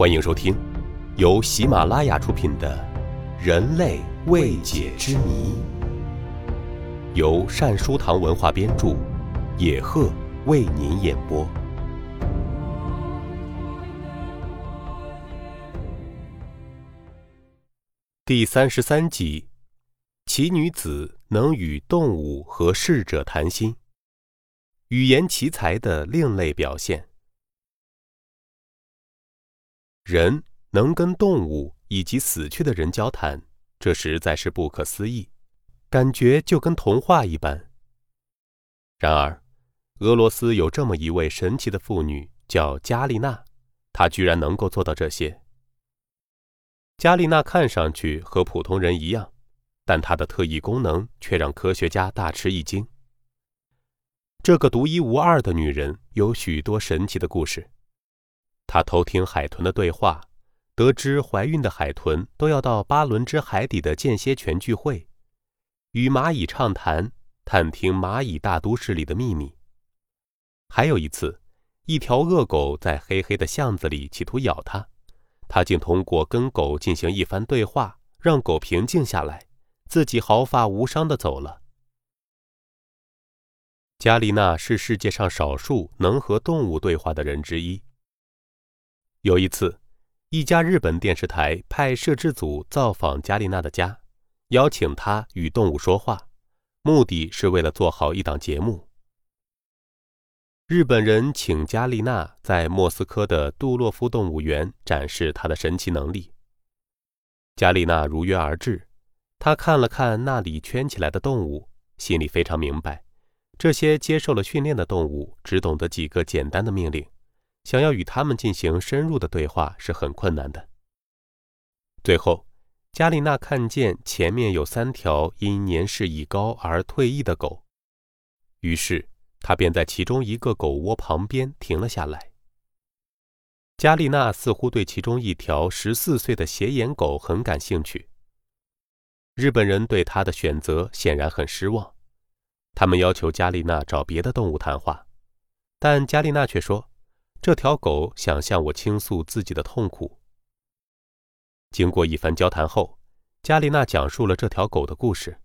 欢迎收听由喜马拉雅出品的《人类未解之谜》，由善书堂文化编著，野鹤为您演播。第三十三集：奇女子能与动物和逝者谈心，语言奇才的另类表现。人能跟动物以及死去的人交谈，这实在是不可思议，感觉就跟童话一般。然而，俄罗斯有这么一位神奇的妇女，叫加丽娜，她居然能够做到这些。加丽娜看上去和普通人一样，但她的特异功能却让科学家大吃一惊。这个独一无二的女人有许多神奇的故事。他偷听海豚的对话，得知怀孕的海豚都要到巴伦支海底的间歇泉聚会，与蚂蚁畅谈，探听蚂蚁大都市里的秘密。还有一次，一条恶狗在黑黑的巷子里企图咬他，他竟通过跟狗进行一番对话，让狗平静下来，自己毫发无伤地走了。加丽娜是世界上少数能和动物对话的人之一。有一次，一家日本电视台派摄制组造访加丽娜的家，邀请她与动物说话，目的是为了做好一档节目。日本人请加丽娜在莫斯科的杜洛夫动物园展示她的神奇能力。加丽娜如约而至，她看了看那里圈起来的动物，心里非常明白，这些接受了训练的动物只懂得几个简单的命令。想要与他们进行深入的对话是很困难的。最后，加丽娜看见前面有三条因年事已高而退役的狗，于是她便在其中一个狗窝旁边停了下来。加丽娜似乎对其中一条十四岁的斜眼狗很感兴趣。日本人对她的选择显然很失望，他们要求加丽娜找别的动物谈话，但加丽娜却说。这条狗想向我倾诉自己的痛苦。经过一番交谈后，加丽娜讲述了这条狗的故事。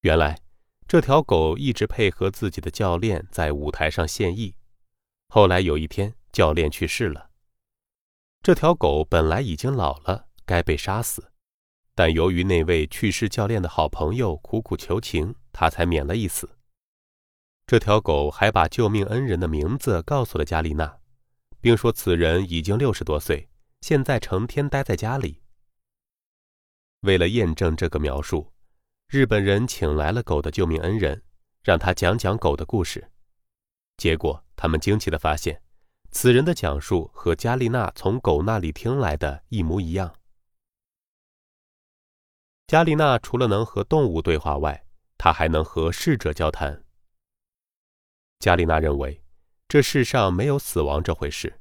原来，这条狗一直配合自己的教练在舞台上献艺。后来有一天，教练去世了。这条狗本来已经老了，该被杀死，但由于那位去世教练的好朋友苦苦求情，他才免了一死。这条狗还把救命恩人的名字告诉了加丽娜，并说此人已经六十多岁，现在成天待在家里。为了验证这个描述，日本人请来了狗的救命恩人，让他讲讲狗的故事。结果，他们惊奇地发现，此人的讲述和加丽娜从狗那里听来的一模一样。加丽娜除了能和动物对话外，她还能和逝者交谈。加丽娜认为，这世上没有死亡这回事。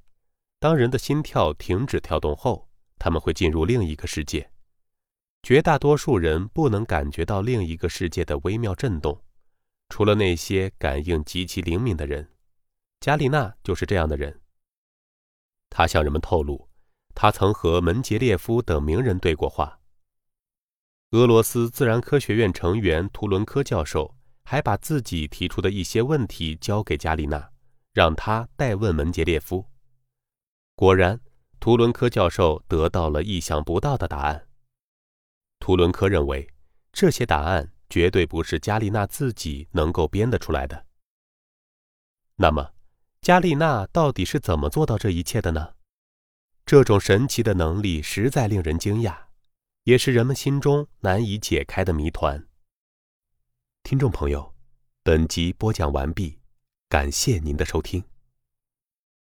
当人的心跳停止跳动后，他们会进入另一个世界。绝大多数人不能感觉到另一个世界的微妙震动，除了那些感应极其灵敏的人。加丽娜就是这样的人。他向人们透露，他曾和门捷列夫等名人对过话。俄罗斯自然科学院成员图伦科教授。还把自己提出的一些问题交给加丽娜，让她代问门捷列夫。果然，图伦科教授得到了意想不到的答案。图伦科认为，这些答案绝对不是加丽娜自己能够编得出来的。那么，加丽娜到底是怎么做到这一切的呢？这种神奇的能力实在令人惊讶，也是人们心中难以解开的谜团。听众朋友，本集播讲完毕，感谢您的收听。